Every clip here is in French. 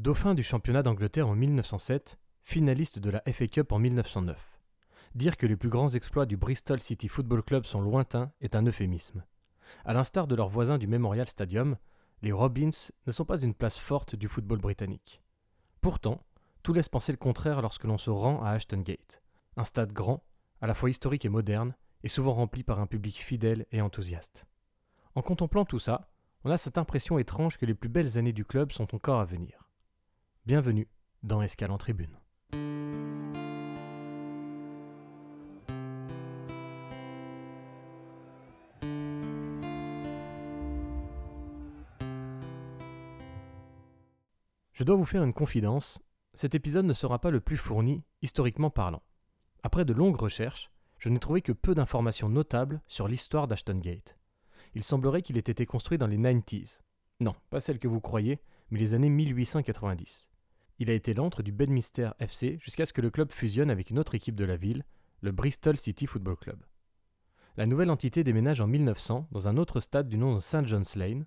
Dauphin du championnat d'Angleterre en 1907, finaliste de la FA Cup en 1909. Dire que les plus grands exploits du Bristol City Football Club sont lointains est un euphémisme. À l'instar de leurs voisins du Memorial Stadium, les Robins ne sont pas une place forte du football britannique. Pourtant, tout laisse penser le contraire lorsque l'on se rend à Ashton Gate, un stade grand, à la fois historique et moderne, et souvent rempli par un public fidèle et enthousiaste. En contemplant tout ça, on a cette impression étrange que les plus belles années du club sont encore à venir. Bienvenue dans Escale en Tribune. Je dois vous faire une confidence, cet épisode ne sera pas le plus fourni, historiquement parlant. Après de longues recherches, je n'ai trouvé que peu d'informations notables sur l'histoire d'Ashton Gate. Il semblerait qu'il ait été construit dans les 90s. Non, pas celles que vous croyez, mais les années 1890. Il a été l'antre du Bedminster FC jusqu'à ce que le club fusionne avec une autre équipe de la ville, le Bristol City Football Club. La nouvelle entité déménage en 1900 dans un autre stade du nom de St. John's Lane,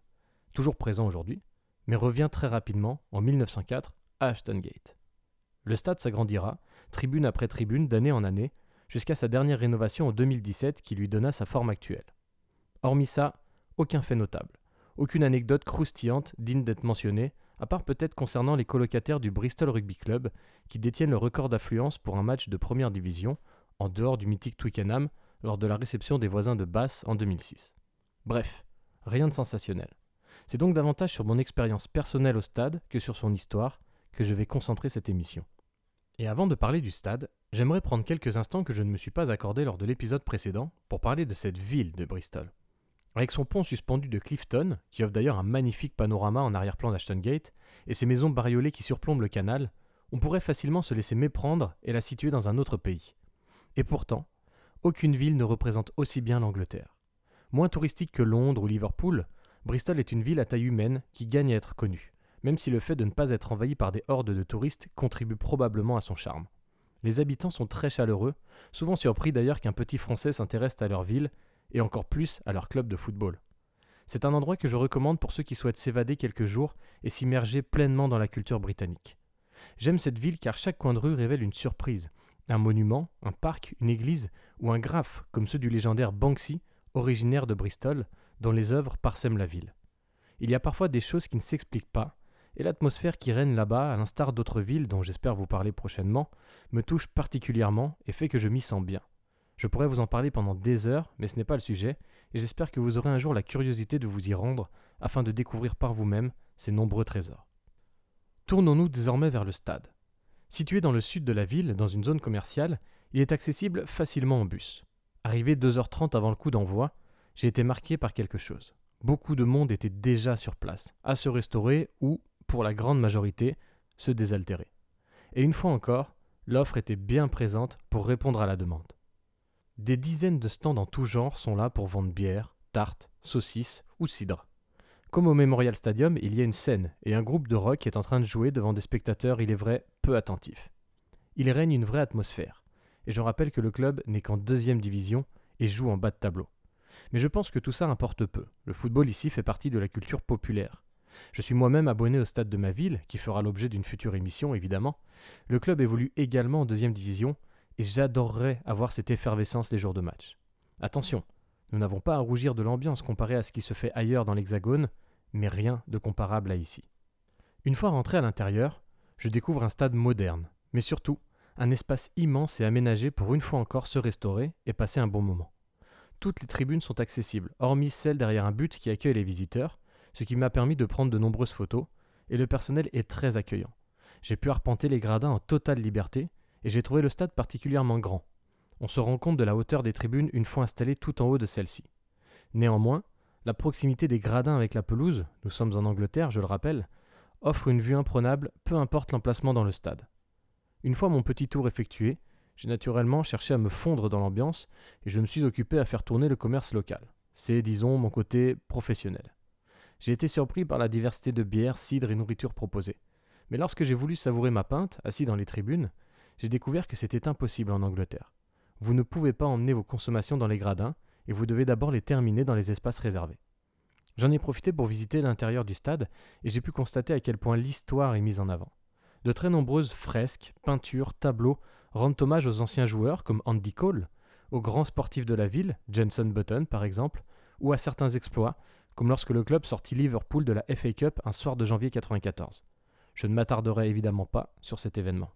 toujours présent aujourd'hui, mais revient très rapidement, en 1904, à Ashton Gate. Le stade s'agrandira, tribune après tribune, d'année en année, jusqu'à sa dernière rénovation en 2017 qui lui donna sa forme actuelle. Hormis ça, aucun fait notable, aucune anecdote croustillante digne d'être mentionnée, à part peut-être concernant les colocataires du Bristol Rugby Club, qui détiennent le record d'affluence pour un match de première division, en dehors du mythique Twickenham, lors de la réception des voisins de Bath en 2006. Bref, rien de sensationnel. C'est donc davantage sur mon expérience personnelle au stade que sur son histoire que je vais concentrer cette émission. Et avant de parler du stade, j'aimerais prendre quelques instants que je ne me suis pas accordé lors de l'épisode précédent pour parler de cette ville de Bristol. Avec son pont suspendu de Clifton, qui offre d'ailleurs un magnifique panorama en arrière-plan d'Ashton Gate, et ses maisons bariolées qui surplombent le canal, on pourrait facilement se laisser méprendre et la situer dans un autre pays. Et pourtant, aucune ville ne représente aussi bien l'Angleterre. Moins touristique que Londres ou Liverpool, Bristol est une ville à taille humaine qui gagne à être connue, même si le fait de ne pas être envahi par des hordes de touristes contribue probablement à son charme. Les habitants sont très chaleureux, souvent surpris d'ailleurs qu'un petit Français s'intéresse à leur ville, et encore plus à leur club de football. C'est un endroit que je recommande pour ceux qui souhaitent s'évader quelques jours et s'immerger pleinement dans la culture britannique. J'aime cette ville car chaque coin de rue révèle une surprise, un monument, un parc, une église ou un graphe comme ceux du légendaire Banksy, originaire de Bristol, dont les œuvres parsèment la ville. Il y a parfois des choses qui ne s'expliquent pas, et l'atmosphère qui règne là-bas, à l'instar d'autres villes dont j'espère vous parler prochainement, me touche particulièrement et fait que je m'y sens bien. Je pourrais vous en parler pendant des heures, mais ce n'est pas le sujet, et j'espère que vous aurez un jour la curiosité de vous y rendre afin de découvrir par vous-même ces nombreux trésors. Tournons-nous désormais vers le stade. Situé dans le sud de la ville, dans une zone commerciale, il est accessible facilement en bus. Arrivé 2h30 avant le coup d'envoi, j'ai été marqué par quelque chose. Beaucoup de monde était déjà sur place, à se restaurer ou, pour la grande majorité, se désaltérer. Et une fois encore, l'offre était bien présente pour répondre à la demande. Des dizaines de stands en tout genre sont là pour vendre bière, tartes, saucisses ou cidre. Comme au Memorial Stadium, il y a une scène et un groupe de rock est en train de jouer devant des spectateurs, il est vrai, peu attentifs. Il règne une vraie atmosphère. Et je rappelle que le club n'est qu'en deuxième division et joue en bas de tableau. Mais je pense que tout ça importe peu. Le football ici fait partie de la culture populaire. Je suis moi-même abonné au stade de ma ville, qui fera l'objet d'une future émission évidemment. Le club évolue également en deuxième division, et j'adorerais avoir cette effervescence les jours de match. Attention, nous n'avons pas à rougir de l'ambiance comparée à ce qui se fait ailleurs dans l'Hexagone, mais rien de comparable à ici. Une fois rentré à l'intérieur, je découvre un stade moderne, mais surtout un espace immense et aménagé pour une fois encore se restaurer et passer un bon moment. Toutes les tribunes sont accessibles, hormis celle derrière un but qui accueille les visiteurs, ce qui m'a permis de prendre de nombreuses photos, et le personnel est très accueillant. J'ai pu arpenter les gradins en totale liberté, et j'ai trouvé le stade particulièrement grand. On se rend compte de la hauteur des tribunes une fois installées tout en haut de celle-ci. Néanmoins, la proximité des gradins avec la pelouse, nous sommes en Angleterre, je le rappelle, offre une vue imprenable, peu importe l'emplacement dans le stade. Une fois mon petit tour effectué, j'ai naturellement cherché à me fondre dans l'ambiance et je me suis occupé à faire tourner le commerce local. C'est, disons, mon côté professionnel. J'ai été surpris par la diversité de bières, cidres et nourritures proposées. Mais lorsque j'ai voulu savourer ma pinte, assis dans les tribunes, j'ai découvert que c'était impossible en Angleterre. Vous ne pouvez pas emmener vos consommations dans les gradins, et vous devez d'abord les terminer dans les espaces réservés. J'en ai profité pour visiter l'intérieur du stade et j'ai pu constater à quel point l'histoire est mise en avant. De très nombreuses fresques, peintures, tableaux rendent hommage aux anciens joueurs comme Andy Cole, aux grands sportifs de la ville, Jenson Button par exemple, ou à certains exploits, comme lorsque le club sortit Liverpool de la FA Cup un soir de janvier 1994. Je ne m'attarderai évidemment pas sur cet événement.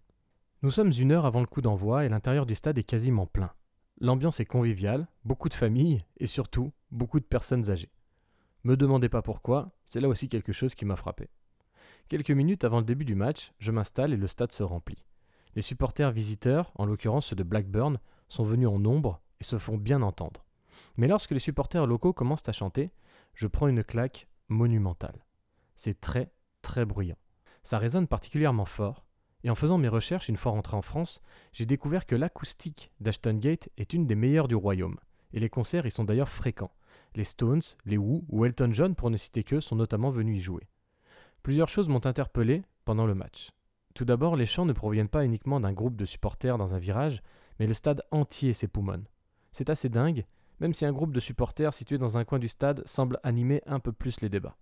Nous sommes une heure avant le coup d'envoi et l'intérieur du stade est quasiment plein. L'ambiance est conviviale, beaucoup de familles et surtout beaucoup de personnes âgées. Me demandez pas pourquoi, c'est là aussi quelque chose qui m'a frappé. Quelques minutes avant le début du match, je m'installe et le stade se remplit. Les supporters visiteurs, en l'occurrence ceux de Blackburn, sont venus en nombre et se font bien entendre. Mais lorsque les supporters locaux commencent à chanter, je prends une claque monumentale. C'est très, très bruyant. Ça résonne particulièrement fort, et en faisant mes recherches une fois rentré en France, j'ai découvert que l'acoustique d'Ashton Gate est une des meilleures du royaume, et les concerts y sont d'ailleurs fréquents. Les Stones, les Who ou Elton John, pour ne citer qu'eux, sont notamment venus y jouer. Plusieurs choses m'ont interpellé pendant le match. Tout d'abord, les chants ne proviennent pas uniquement d'un groupe de supporters dans un virage, mais le stade entier s'époumonne. C'est assez dingue, même si un groupe de supporters situé dans un coin du stade semble animer un peu plus les débats.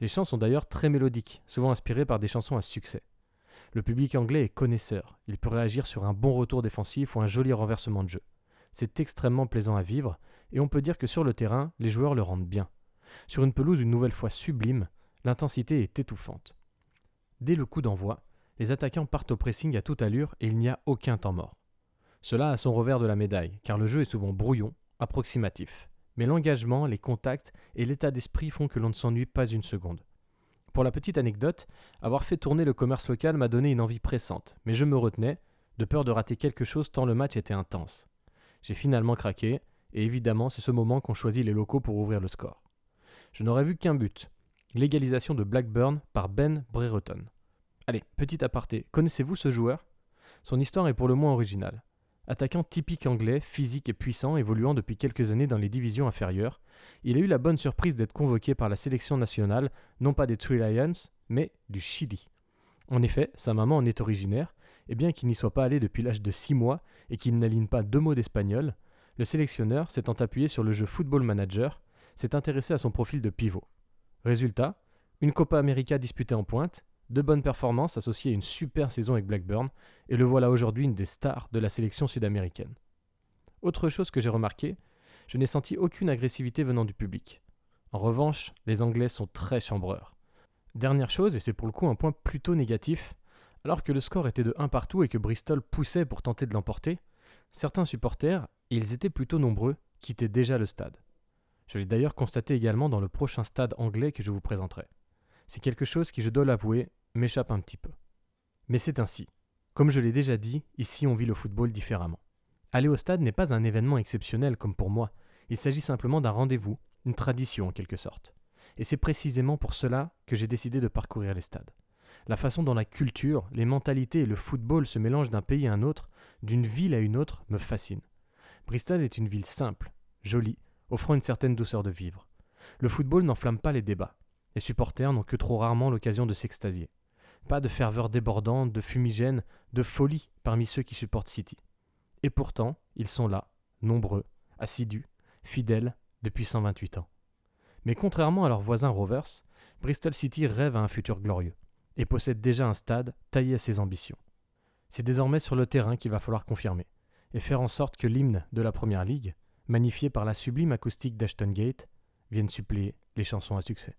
Les chants sont d'ailleurs très mélodiques, souvent inspirés par des chansons à succès. Le public anglais est connaisseur, il peut réagir sur un bon retour défensif ou un joli renversement de jeu. C'est extrêmement plaisant à vivre, et on peut dire que sur le terrain, les joueurs le rendent bien. Sur une pelouse une nouvelle fois sublime, l'intensité est étouffante. Dès le coup d'envoi, les attaquants partent au pressing à toute allure et il n'y a aucun temps mort. Cela a son revers de la médaille, car le jeu est souvent brouillon, approximatif. Mais l'engagement, les contacts et l'état d'esprit font que l'on ne s'ennuie pas une seconde. Pour la petite anecdote, avoir fait tourner le commerce local m'a donné une envie pressante, mais je me retenais, de peur de rater quelque chose tant le match était intense. J'ai finalement craqué, et évidemment c'est ce moment qu'ont choisi les locaux pour ouvrir le score. Je n'aurais vu qu'un but, l'égalisation de Blackburn par Ben Brereton. Allez, petit aparté, connaissez-vous ce joueur? Son histoire est pour le moins originale. Attaquant typique anglais, physique et puissant, évoluant depuis quelques années dans les divisions inférieures, il a eu la bonne surprise d'être convoqué par la sélection nationale, non pas des Three Lions, mais du Chili. En effet, sa maman en est originaire, et bien qu'il n'y soit pas allé depuis l'âge de 6 mois et qu'il n'aligne pas deux mots d'espagnol, le sélectionneur, s'étant appuyé sur le jeu Football Manager, s'est intéressé à son profil de pivot. Résultat, une Copa América disputée en pointe, de bonnes performances associées à une super saison avec Blackburn, et le voilà aujourd'hui une des stars de la sélection sud-américaine. Autre chose que j'ai remarqué, je n'ai senti aucune agressivité venant du public. En revanche, les Anglais sont très chambreurs. Dernière chose, et c'est pour le coup un point plutôt négatif, alors que le score était de 1 partout et que Bristol poussait pour tenter de l'emporter, certains supporters, et ils étaient plutôt nombreux, quittaient déjà le stade. Je l'ai d'ailleurs constaté également dans le prochain stade anglais que je vous présenterai. C'est quelque chose qui, je dois l'avouer, m'échappe un petit peu. Mais c'est ainsi. Comme je l'ai déjà dit, ici on vit le football différemment. Aller au stade n'est pas un événement exceptionnel comme pour moi, il s'agit simplement d'un rendez-vous, une tradition en quelque sorte. Et c'est précisément pour cela que j'ai décidé de parcourir les stades. La façon dont la culture, les mentalités et le football se mélangent d'un pays à un autre, d'une ville à une autre, me fascine. Bristol est une ville simple, jolie, offrant une certaine douceur de vivre. Le football n'enflamme pas les débats. Les supporters n'ont que trop rarement l'occasion de s'extasier. Pas de ferveur débordante, de fumigène, de folie parmi ceux qui supportent City. Et pourtant, ils sont là, nombreux, assidus, fidèles, depuis 128 ans. Mais contrairement à leurs voisins Rovers, Bristol City rêve à un futur glorieux, et possède déjà un stade taillé à ses ambitions. C'est désormais sur le terrain qu'il va falloir confirmer, et faire en sorte que l'hymne de la Première Ligue, magnifié par la sublime acoustique d'Ashton Gate, vienne suppléer les chansons à succès.